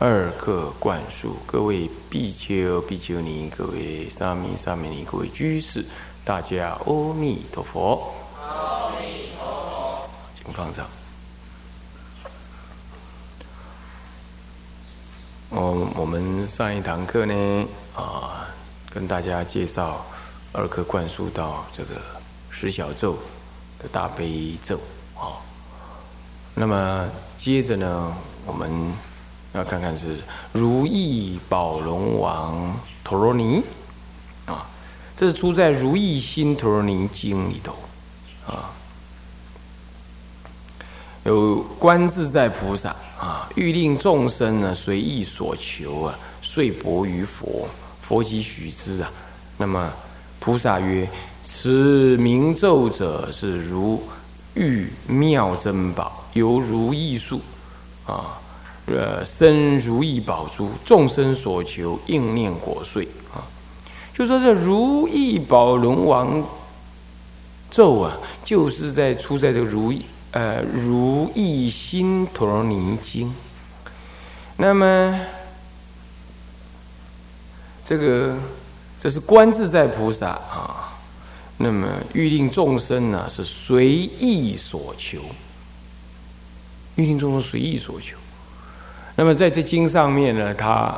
二课灌输，各位比丘、比丘尼，各位沙弥、沙弥尼，各位居士，大家阿弥陀佛。请放上。哦，我们上一堂课呢，啊，跟大家介绍二课灌输到这个十小咒的大悲咒啊。那么接着呢，我们。要看看是如意宝龙王陀罗尼啊，这是出在《如意心陀罗尼经》里头啊。有观自在菩萨啊，欲令众生呢随意所求啊，遂薄于佛。佛即许之啊。那么菩萨曰：“此名咒者是如玉妙珍宝，犹如意树啊。”呃，生如意宝珠，众生所求，应念果遂啊。就说这如意宝轮王咒啊，就是在出在这个如意呃如意心陀罗尼经。那么这个这是观自在菩萨啊，那么欲令众生呢是随意所求，欲令众生随意所求。那么在这经上面呢，他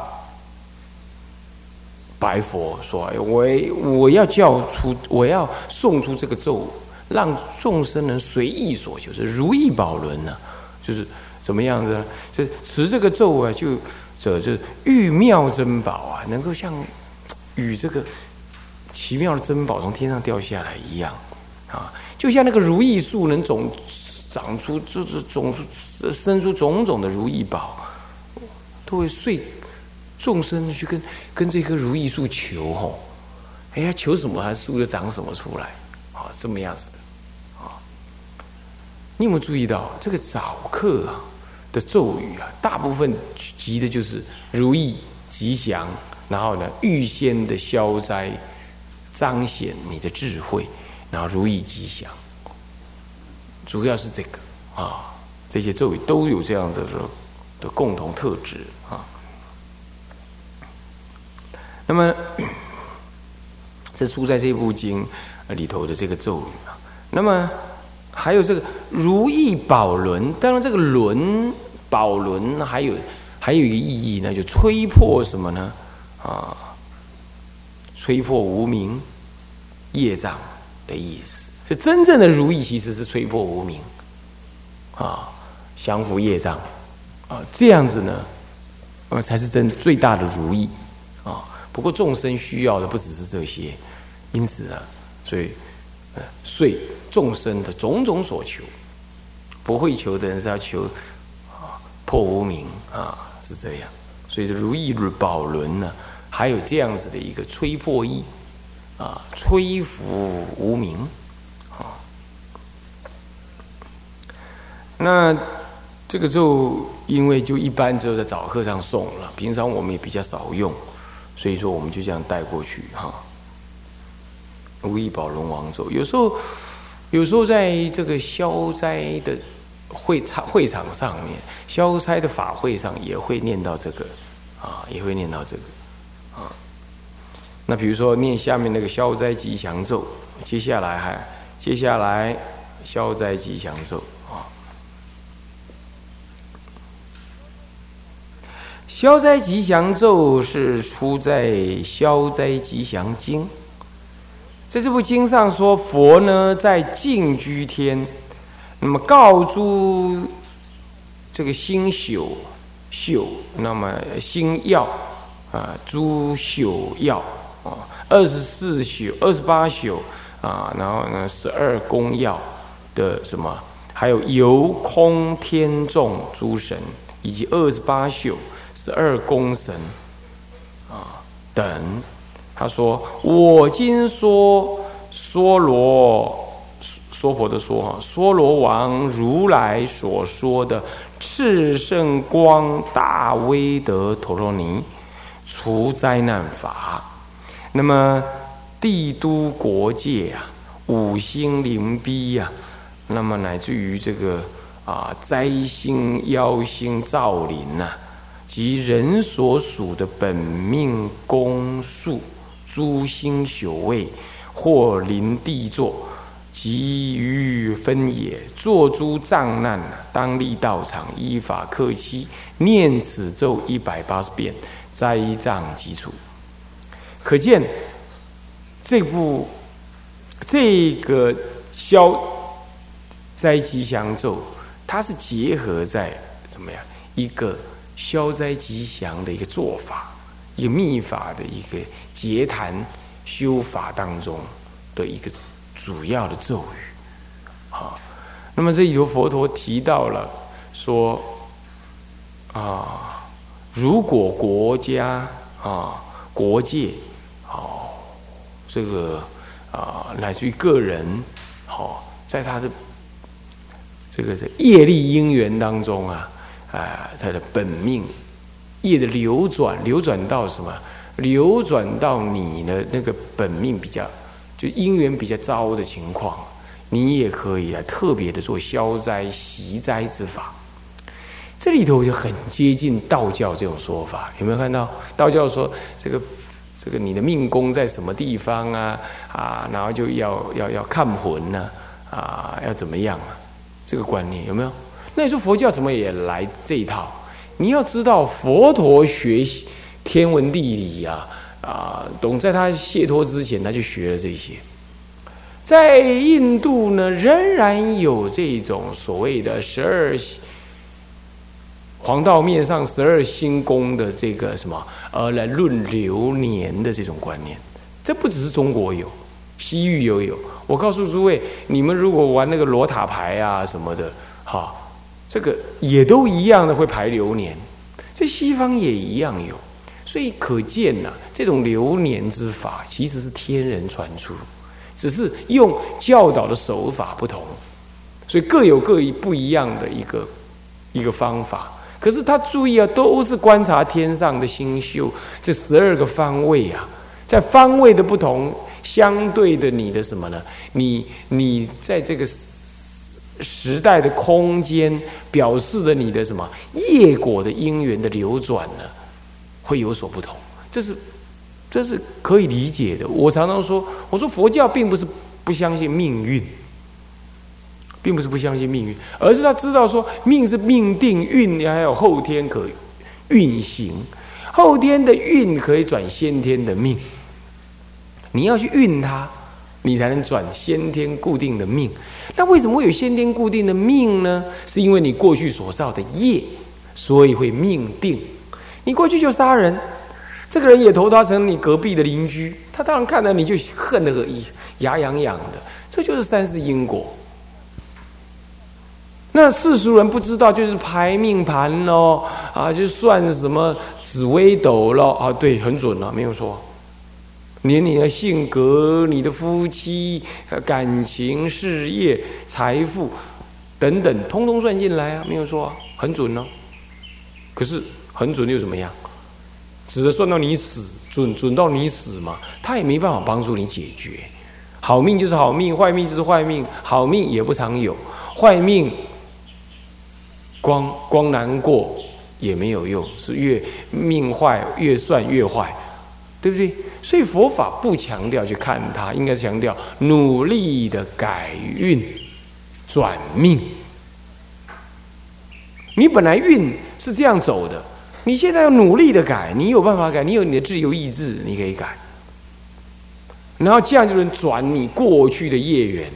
白佛说：“我我要叫出，我要送出这个咒，让众生能随意所求，是如意宝轮呢，就是怎么样子呢？这持这个咒啊，就这这玉妙珍宝啊，能够像与这个奇妙的珍宝从天上掉下来一样啊，就像那个如意树能总长出，就是总出生出种种的如意宝。”都会遂众生去跟跟这棵如意树求吼，哎呀，求什么，还树就长什么出来，啊，这么样子的，啊，你有没有注意到这个早课啊的咒语啊，大部分集的就是如意吉祥，然后呢，预先的消灾，彰显你的智慧，然后如意吉祥，主要是这个啊，这些咒语都有这样的。的共同特质啊，那么这出 在这部经里头的这个咒语啊，那么还有这个如意宝轮，当然这个轮宝轮还有还有一个意义呢，就吹破什么呢？啊，吹破无名业障的意思。这真正的如意其实是吹破无名啊，降服业障。啊，这样子呢，呃，才是真最大的如意啊。不过众生需要的不只是这些，因此啊，所以呃，遂众生的种种所求，不会求的人是要求啊破无明啊，是这样。所以如意宝轮呢，还有这样子的一个吹破意啊，吹拂无明啊。那。这个咒，因为就一般只有在早课上诵了，平常我们也比较少用，所以说我们就这样带过去哈。如意宝龙王咒，有时候，有时候在这个消灾的会场会场上面，消灾的法会上也会念到这个，啊，也会念到这个，啊。那比如说念下面那个消灾吉祥咒，接下来还接下来消灾吉祥咒。消灾吉祥咒是出在《消灾吉祥经》。在这部经上说，佛呢在净居天，那么告诸这个星宿宿，那么星耀啊，诸宿耀啊，二十四宿、二十八宿啊，然后呢十二宫耀的什么，还有游空天众诸神，以及二十八宿。十二宫神啊等，他说：“我今说娑罗娑婆的说哈，娑罗王如来所说的炽圣光大威德陀罗尼除灾难法，那么帝都国界啊，五星灵逼呀，那么乃至于这个。”啊，灾星、妖星造林呐，及人所属的本命宫数，诸星宿位，或临地座，及于分野，作诸障难，当立道场，依法克期，念此咒一百八十遍，灾障即除。可见这部这个消灾吉祥咒。它是结合在怎么样一个消灾吉祥的一个做法，一个秘法的一个结坛修法当中的一个主要的咒语，啊，那么这里头佛陀提到了说，啊，如果国家啊国界，哦，这个啊乃至于个人，好，在他的。这个是业力因缘当中啊，啊，他的本命业的流转，流转到什么？流转到你的那个本命比较，就因缘比较糟的情况，你也可以啊，特别的做消灾息灾之法。这里头就很接近道教这种说法，有没有看到？道教说这个这个你的命宫在什么地方啊？啊，然后就要要要看魂呢？啊，要怎么样啊？这个观念有没有？那你说佛教怎么也来这一套？你要知道，佛陀学习天文地理呀，啊，懂在他解脱之前，他就学了这些。在印度呢，仍然有这种所谓的十二黄道面上十二星宫的这个什么，呃，来论流年的这种观念。这不只是中国有。西域也有，我告诉诸位，你们如果玩那个罗塔牌啊什么的，哈，这个也都一样的会排流年，这西方也一样有，所以可见呐，这种流年之法其实是天人传出，只是用教导的手法不同，所以各有各一不一样的一个一个方法。可是他注意啊，都是观察天上的星宿，这十二个方位啊，在方位的不同。相对的，你的什么呢？你你在这个时代的空间，表示的你的什么业果的因缘的流转呢，会有所不同。这是这是可以理解的。我常常说，我说佛教并不是不相信命运，并不是不相信命运，而是他知道说命是命定，运还有后天可运行，后天的运可以转先天的命。你要去运它，你才能转先天固定的命。那为什么会有先天固定的命呢？是因为你过去所造的业，所以会命定。你过去就杀人，这个人也投他成你隔壁的邻居，他当然看到你就恨得个牙痒痒的。这就是三世因果。那世俗人不知道，就是排命盘喽，啊，就算什么紫微斗喽，啊，对，很准了，没有错。连你的性格、你的夫妻、感情、事业、财富等等，通通算进来啊，没有错，很准哦。可是很准又怎么样？只是算到你死，准准到你死嘛，他也没办法帮助你解决。好命就是好命，坏命就是坏命。好命也不常有，坏命光光难过也没有用，是越命坏越算越坏。对不对？所以佛法不强调去看它，应该强调努力的改运、转命。你本来运是这样走的，你现在要努力的改，你有办法改，你有你的自由意志，你可以改。然后这样就能转你过去的业缘，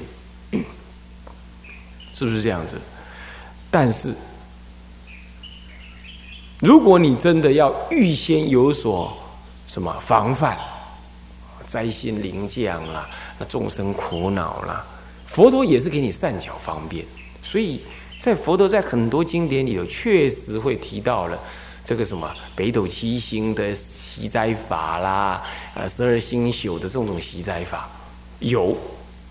是不是这样子？但是，如果你真的要预先有所什么防范？灾星临降啦，那众生苦恼啦，佛陀也是给你善巧方便。所以在佛陀在很多经典里头，确实会提到了这个什么北斗七星的习斋法啦，呃，十二星宿的这种习斋法，有，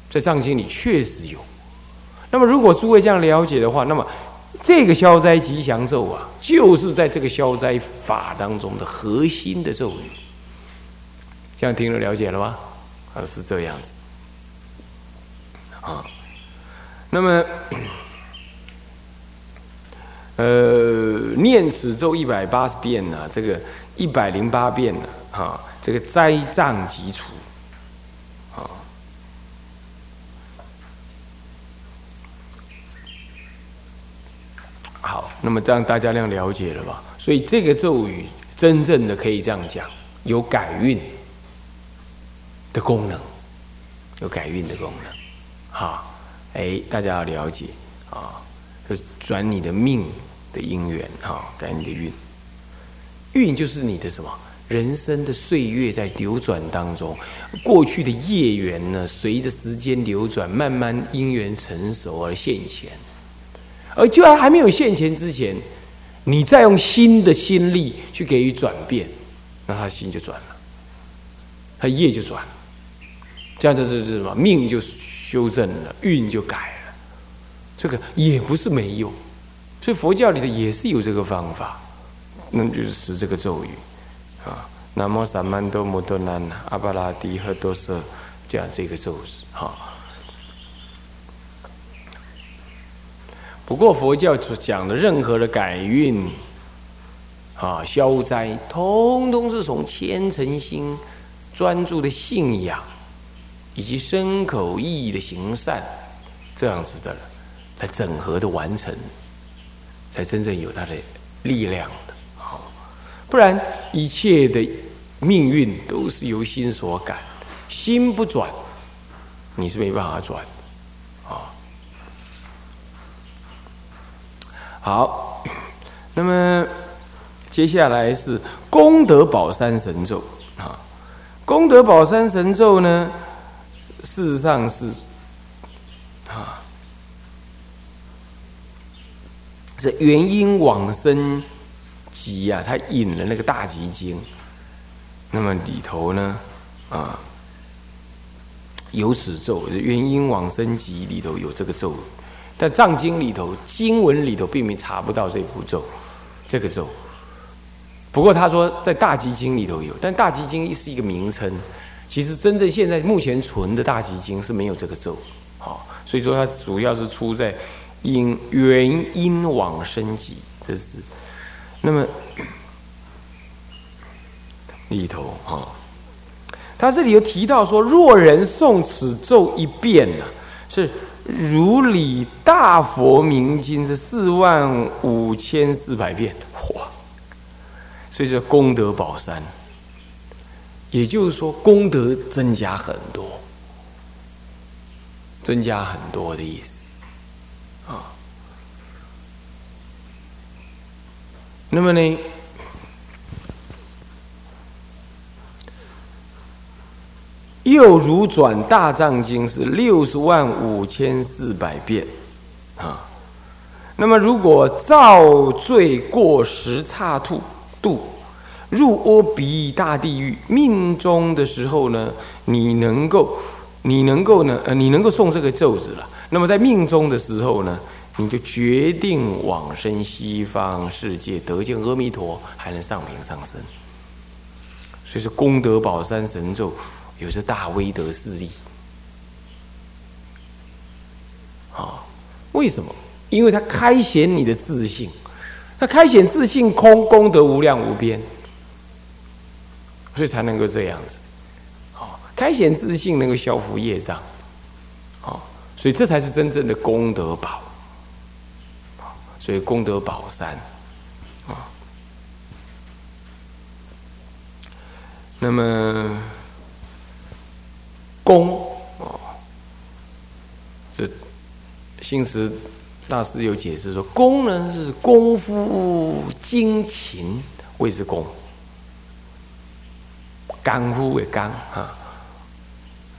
在藏经里确实有。那么如果诸位这样了解的话，那么这个消灾吉祥咒啊，就是在这个消灾法当中的核心的咒语。这样听了了解了吗？啊，是这样子。啊，那么。呃，念此咒一百八十遍呢，这个一百零八遍呢，哈，这个灾障即除，啊，好，那么这样大家这样了解了吧？所以这个咒语真正的可以这样讲，有改运的功能，有改运的功能，哈，哎，大家要了解啊。就转你的命的因缘哈，改你的运，运就是你的什么人生的岁月在流转当中，过去的业缘呢，随着时间流转，慢慢因缘成熟而现前，而就在还没有现前之前，你再用新的心力去给予转变，那他心就转了，他业就转了，这样子这是什么？命就修正了，运就改了。这个也不是没有，所以佛教里的也是有这个方法，那就是使这个咒语啊，南无萨曼多摩多南阿巴拉提诃多舍，这样这个咒语哈。不过佛教所讲的任何的改运啊、消灾，通通是从虔诚心、专注的信仰以及身口意的行善这样子的。来整合的完成，才真正有它的力量的。好，不然一切的命运都是由心所感，心不转，你是没办法转。啊，好，那么接下来是功德宝山神咒啊。功德宝山神咒呢，事实上是啊。这元因往生集啊，他引了那个大集经，那么里头呢，啊，有此咒，元因往生集里头有这个咒，但藏经里头经文里头并没查不到这部咒，这个咒。不过他说在大集经里头有，但大集经是一个名称，其实真正现在目前存的大集经是没有这个咒，好，所以说它主要是出在。因原因往生集，这是那么 里头啊，他这里有提到说，若人诵此咒一遍呢，是如理大佛明经是四万五千四百遍，哇！所以说功德宝山，也就是说功德增加很多，增加很多的意思啊。那么呢？又如转大藏经是六十万五千四百遍啊。那么如果造罪过时差度度入阿鼻大地狱命中的时候呢，你能够你能够呢呃你能够送这个咒子了。那么在命中的时候呢？你就决定往生西方世界，得见阿弥陀，还能上品上身。所以说，功德宝山神咒有着大威德势力。啊，为什么？因为它开显你的自信，它开显自信空，功德无量无边，所以才能够这样子。哦，开显自信能够消除业障。哦，所以这才是真正的功德宝。所以功德宝山啊，那么功哦，这新时大师有解释说，功呢是功夫精勤谓之功，干夫为干哈，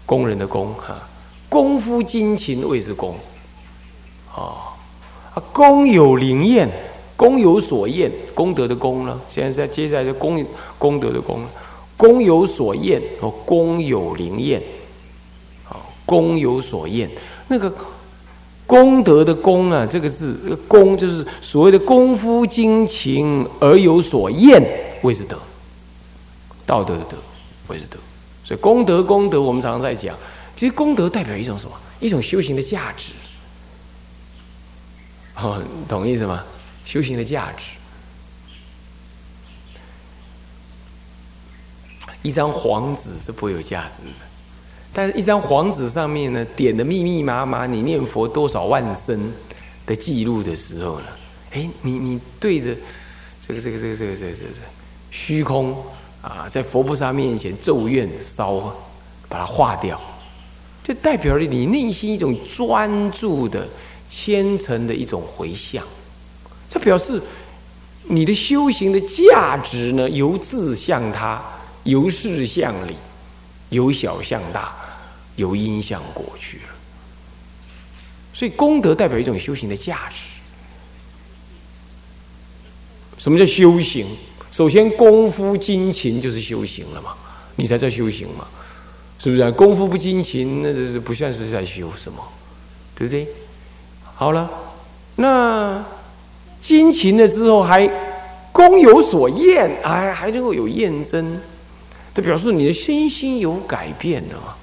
工人的工哈，功夫精勤谓之功，哦。功有灵验，功有所验，功德的功呢？现在在接下来就功功德的功，功有所验和功有灵验。好，功有所验，那个功德的功啊，这个字功就是所谓的功夫精勤而有所厌，谓之德。道德的德，谓之德。所以功德功德，我们常常在讲，其实功德代表一种什么？一种修行的价值。哦，懂意思吗？修行的价值，一张黄纸是不会有价值的，但是一张黄纸上面呢，点的密密麻麻，你念佛多少万声的记录的时候呢，哎，你你对着这个这个这个这个这个这个虚空啊，在佛菩萨面前咒怨烧，把它化掉，就代表了你内心一种专注的。虔诚的一种回向，这表示你的修行的价值呢，由自向他，由事向理，由小向大，由因向果去了。所以功德代表一种修行的价值。什么叫修行？首先，功夫精勤就是修行了嘛，你才在修行嘛，是不是？功夫不精勤，那这是不算是在修什么，对不对？好了，那精勤了之后还功有所验，还还能够有验证，这表示你的身心有改变了嘛？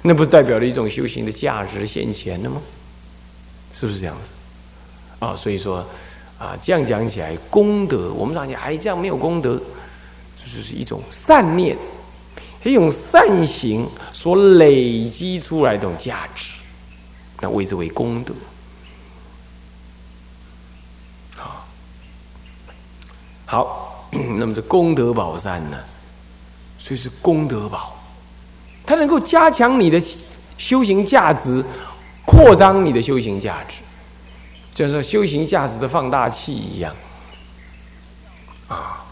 那不是代表了一种修行的价值现前了吗？是不是这样子？啊，所以说啊，这样讲起来，功德我们常讲，哎，这样没有功德，这就是一种善念，一种善行所累积出来的种价值，那谓之为功德。好，那么这功德宝山呢？所以是功德宝，它能够加强你的修行价值，扩张你的修行价值，就像修行价值的放大器一样啊。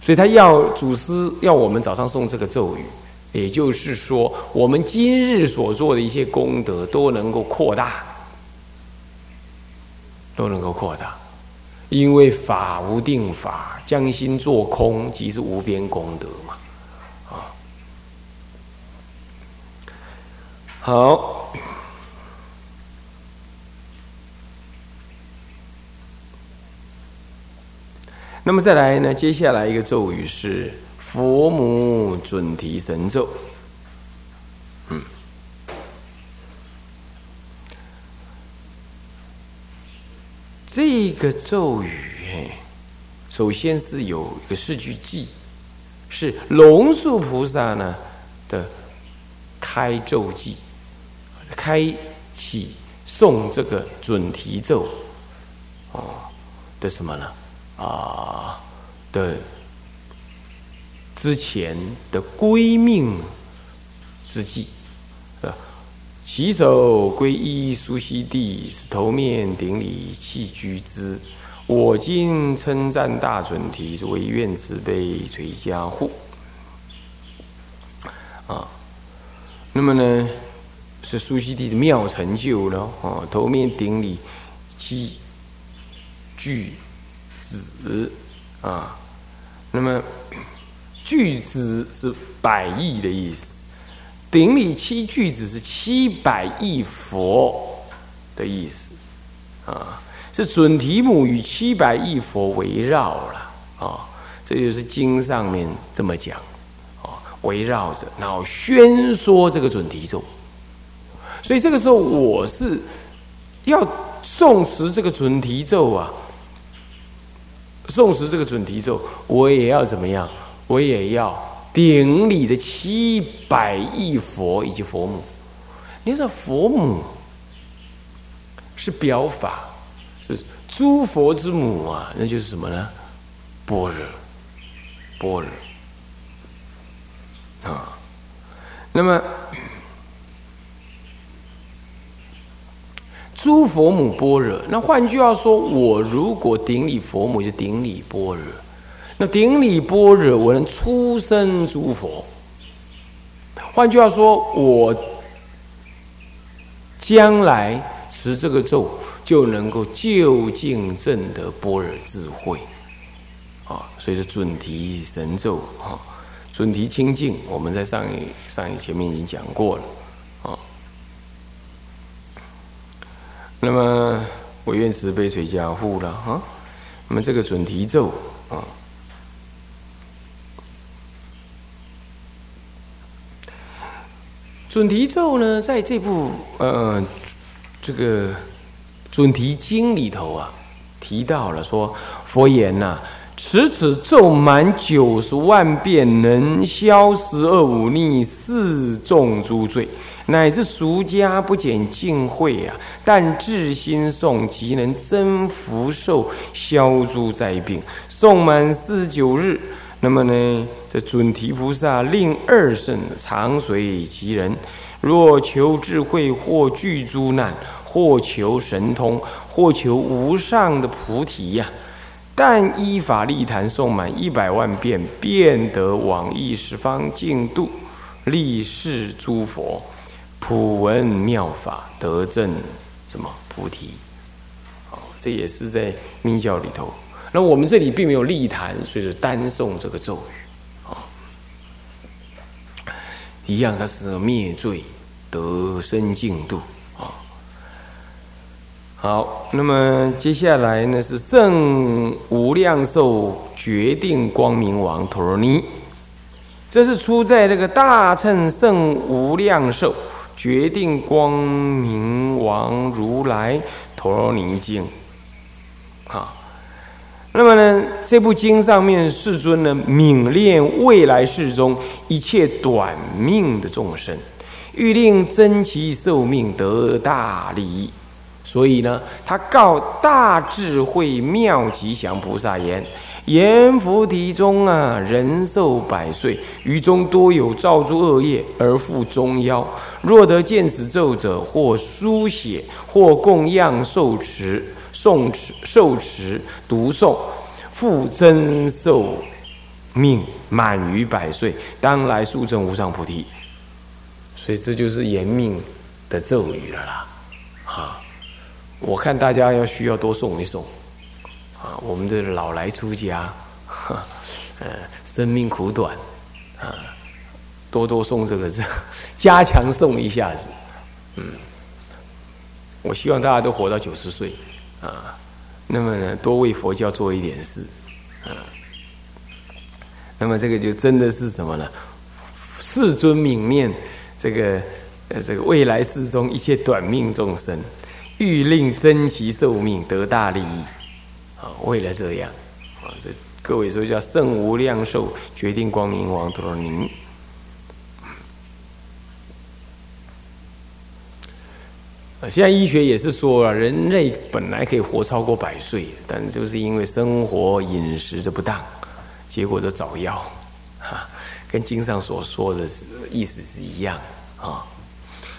所以他要祖师要我们早上诵这个咒语，也就是说，我们今日所做的一些功德都能够扩大，都能够扩大。因为法无定法，将心做空，即是无边功德嘛。啊，好。那么再来呢？接下来一个咒语是佛母准提神咒。嗯。这个咒语，首先是有一个四句偈，是龙树菩萨呢的开咒偈，开启诵这个准提咒，哦的什么呢？啊的之前的归命之际。啊起手皈依苏悉地，是头面顶礼弃居之。我今称赞大准提，是唯愿慈悲垂加护。啊，那么呢，是苏悉地的妙成就了。哦，头面顶礼弃居子啊，那么句子是百亿的意思。顶礼七句子是七百亿佛的意思，啊，是准提母与七百亿佛围绕了，啊，这就是经上面这么讲，啊，围绕着，然后宣说这个准提咒。所以这个时候我是要诵持这个准提咒啊，诵持这个准提咒，我也要怎么样？我也要。顶礼的七百亿佛以及佛母，你说佛母是表法，是诸佛之母啊，那就是什么呢？般若，般若啊。那么诸佛母般若，那换句话说，我如果顶礼佛母，就顶礼般若。那顶礼般若，我能出生诸佛。换句话说，我将来持这个咒，就能够就近证得般若智慧。啊，所以说准提神咒啊，准提清净，我们在上一上一前面已经讲过了那么我愿慈悲垂加护了啊。那么这个准提咒啊，准提咒呢，在这部呃这个准提经里头啊，提到了说佛言呐。持此咒满九十万遍，能消十恶五逆四重诸罪，乃至俗家不减净慧啊！但至心诵，即能增福寿，消诸灾病。诵满四十九日，那么呢，这准提菩萨令二圣常随其人，若求智慧，或具诸难，或求神通，或求无上的菩提呀。但依法立坛诵满一百万遍，便得往诣十方净土，立世诸佛，普闻妙法，得证什么菩提？哦，这也是在密教里头。那我们这里并没有立坛，所以是单诵这个咒语。啊，一样，它是灭罪得生净土。好，那么接下来呢是圣无量寿决定光明王陀罗尼，这是出在这个大乘圣无量寿决定光明王如来陀罗尼经。好，那么呢这部经上面世尊呢悯恋未来世中一切短命的众生，欲令增其寿命得大利益。所以呢，他告大智慧妙吉祥菩萨言：阎浮提中啊，人寿百岁，于中多有造诸恶业而复中夭。若得见此咒者，或书写，或供养受持、诵持、受持、读诵，复增寿命满于百岁，当来速证无上菩提。所以这就是延命的咒语了啦，啊。我看大家要需要多诵一送，啊，我们这老来出家，呃，生命苦短，啊，多多送这个字，加强送一下子，嗯，我希望大家都活到九十岁，啊，那么呢，多为佛教做一点事，啊，那么这个就真的是什么呢？世尊泯念这个呃这个未来世中一切短命众生。欲令增其寿命得大利益，啊，为了这样，啊，这各位说叫圣无量寿决定光明王陀罗尼。啊，现在医学也是说了，人类本来可以活超过百岁，但就是因为生活饮食的不当，结果都早夭，哈，跟经上所说的意思是一样啊。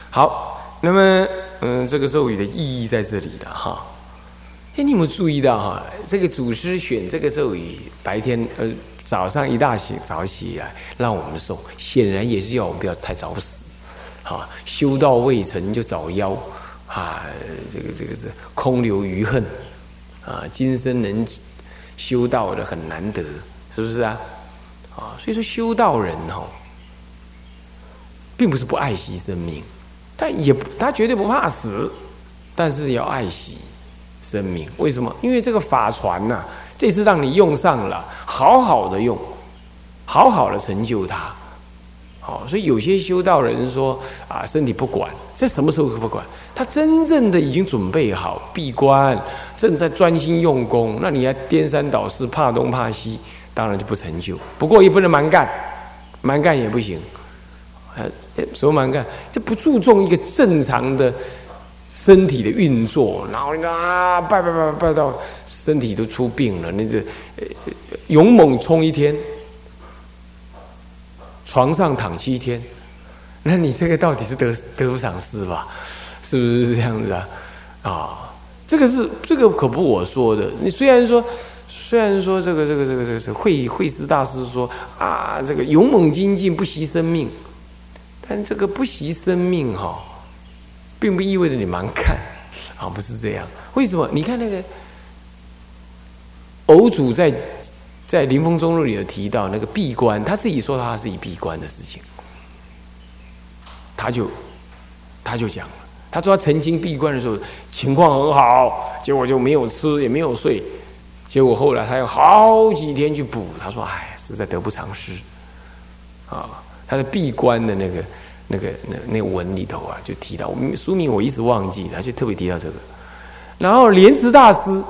好，那么。嗯，这个咒语的意义在这里的哈。哎，你有没有注意到哈？这个祖师选这个咒语，白天呃早上一大醒早起来让我们诵，显然也是要我们不要太早死，哈，修道未成就早夭，啊，这个这个是空留余恨，啊，今生能修道的很难得，是不是啊？啊，所以说修道人哈，并不是不爱惜生命。但也他绝对不怕死，但是要爱惜生命。为什么？因为这个法传呐，这次让你用上了，好好的用，好好的成就它。好，所以有些修道人说啊，身体不管，这什么时候可不管？他真正的已经准备好闭关，正在专心用功，那你还颠三倒四，怕东怕西，当然就不成就。不过也不能蛮干，蛮干也不行。呃，什么蛮干？就不注重一个正常的身体的运作，然后啊，拜拜拜拜到身体都出病了，那个勇猛冲一天，床上躺七天，那你这个到底是得得不偿失吧？是不是这样子啊？啊，这个是这个可不我说的。你虽然说虽然说这个这个这个这个慧慧师大师说啊，这个勇猛精进不惜生命。但这个不惜生命哈，并不意味着你蛮干啊，不是这样。为什么？你看那个偶主在在《临风中路》里有提到那个闭关，他自己说他自己闭关的事情，他就他就讲了，他说他曾经闭关的时候情况很好，结果就没有吃也没有睡，结果后来他要好几天去补，他说哎，实在得不偿失啊。他的闭关的那个。那个那那文里头啊，就提到书名我一直忘记，他就特别提到这个。然后莲池大师